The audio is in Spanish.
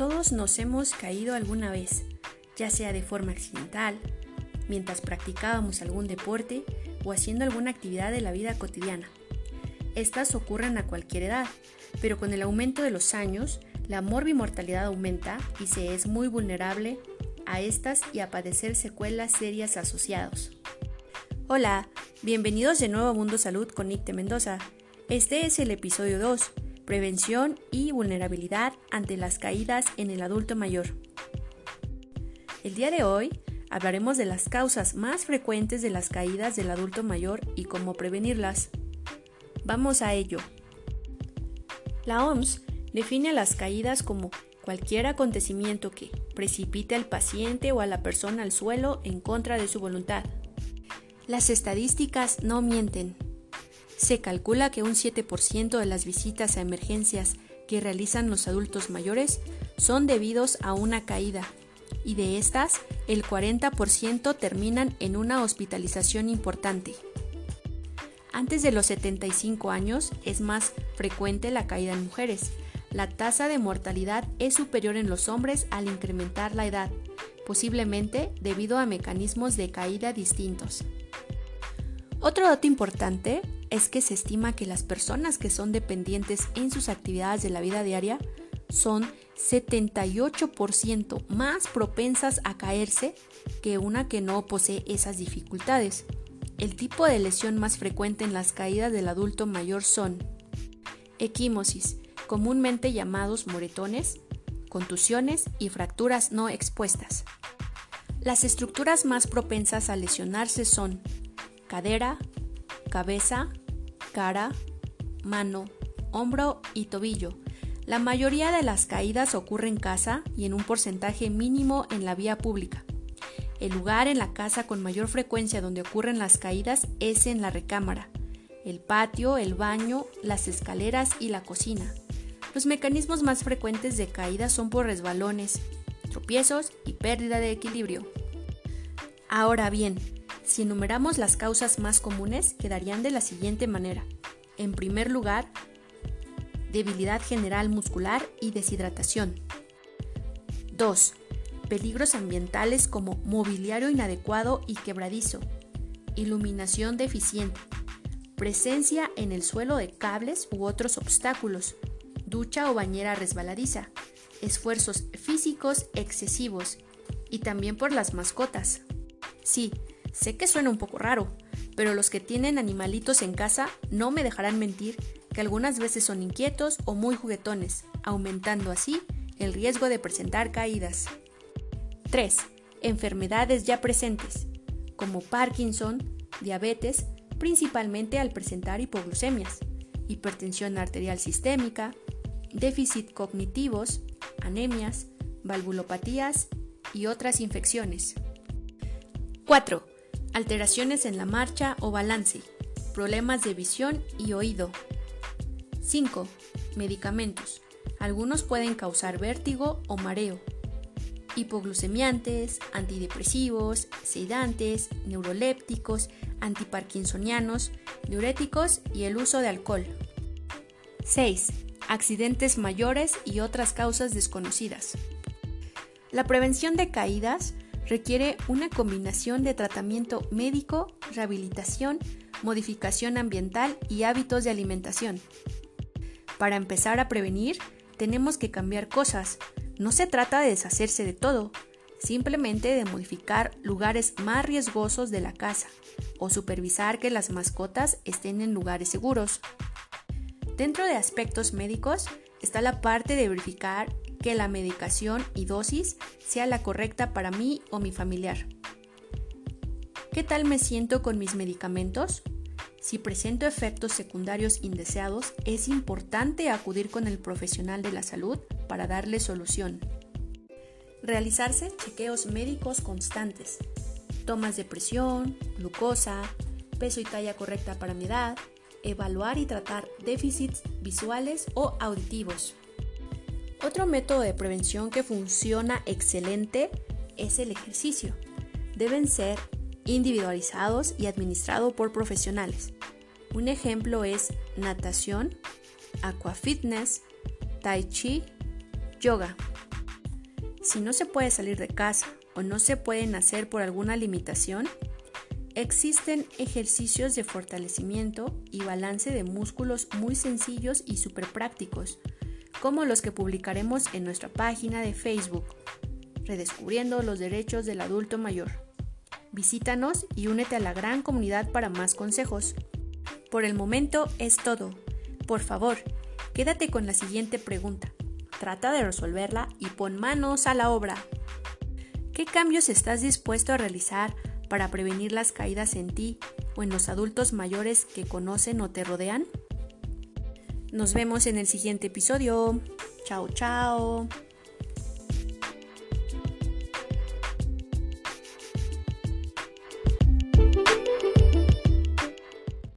Todos nos hemos caído alguna vez, ya sea de forma accidental, mientras practicábamos algún deporte o haciendo alguna actividad de la vida cotidiana. Estas ocurren a cualquier edad, pero con el aumento de los años, la morbimortalidad aumenta y se es muy vulnerable a estas y a padecer secuelas serias asociados. Hola, bienvenidos de nuevo a Mundo Salud con Nicte Mendoza. Este es el episodio 2, Prevención y vulnerabilidad ante las caídas en el adulto mayor. El día de hoy hablaremos de las causas más frecuentes de las caídas del adulto mayor y cómo prevenirlas. Vamos a ello. La OMS define las caídas como cualquier acontecimiento que precipite al paciente o a la persona al suelo en contra de su voluntad. Las estadísticas no mienten. Se calcula que un 7% de las visitas a emergencias que realizan los adultos mayores son debidos a una caída y de estas el 40% terminan en una hospitalización importante. Antes de los 75 años es más frecuente la caída en mujeres, la tasa de mortalidad es superior en los hombres al incrementar la edad, posiblemente debido a mecanismos de caída distintos. Otro dato importante es que se estima que las personas que son dependientes en sus actividades de la vida diaria son 78% más propensas a caerse que una que no posee esas dificultades. El tipo de lesión más frecuente en las caídas del adulto mayor son equimosis, comúnmente llamados moretones, contusiones y fracturas no expuestas. Las estructuras más propensas a lesionarse son cadera, cabeza, cara, mano, hombro y tobillo. La mayoría de las caídas ocurre en casa y en un porcentaje mínimo en la vía pública. El lugar en la casa con mayor frecuencia donde ocurren las caídas es en la recámara, el patio, el baño, las escaleras y la cocina. Los mecanismos más frecuentes de caída son por resbalones, tropiezos y pérdida de equilibrio. Ahora bien, si enumeramos las causas más comunes, quedarían de la siguiente manera. En primer lugar, debilidad general muscular y deshidratación. 2. Peligros ambientales como mobiliario inadecuado y quebradizo, iluminación deficiente, presencia en el suelo de cables u otros obstáculos, ducha o bañera resbaladiza, esfuerzos físicos excesivos y también por las mascotas. Sí, sé que suena un poco raro, pero los que tienen animalitos en casa no me dejarán mentir que algunas veces son inquietos o muy juguetones, aumentando así el riesgo de presentar caídas. 3. Enfermedades ya presentes, como Parkinson, diabetes, principalmente al presentar hipoglucemias, hipertensión arterial sistémica, déficit cognitivos, anemias, valvulopatías y otras infecciones. 4. Alteraciones en la marcha o balance, problemas de visión y oído. 5. Medicamentos. Algunos pueden causar vértigo o mareo. Hipoglucemiantes, antidepresivos, sedantes, neurolépticos, antiparkinsonianos, diuréticos y el uso de alcohol. 6 accidentes mayores y otras causas desconocidas. La prevención de caídas requiere una combinación de tratamiento médico, rehabilitación, modificación ambiental y hábitos de alimentación. Para empezar a prevenir, tenemos que cambiar cosas. No se trata de deshacerse de todo, simplemente de modificar lugares más riesgosos de la casa o supervisar que las mascotas estén en lugares seguros. Dentro de aspectos médicos está la parte de verificar que la medicación y dosis sea la correcta para mí o mi familiar. ¿Qué tal me siento con mis medicamentos? Si presento efectos secundarios indeseados, es importante acudir con el profesional de la salud para darle solución. Realizarse chequeos médicos constantes, tomas de presión, glucosa, peso y talla correcta para mi edad, evaluar y tratar déficits visuales o auditivos. Otro método de prevención que funciona excelente es el ejercicio. Deben ser individualizados y administrados por profesionales. Un ejemplo es natación, aquafitness, tai chi, yoga. Si no se puede salir de casa o no se pueden hacer por alguna limitación, existen ejercicios de fortalecimiento y balance de músculos muy sencillos y súper prácticos, como los que publicaremos en nuestra página de Facebook, Redescubriendo los Derechos del Adulto Mayor. Visítanos y únete a la gran comunidad para más consejos. Por el momento es todo. Por favor, quédate con la siguiente pregunta. Trata de resolverla y pon manos a la obra. ¿Qué cambios estás dispuesto a realizar para prevenir las caídas en ti o en los adultos mayores que conocen o te rodean? Nos vemos en el siguiente episodio. Chao, chao.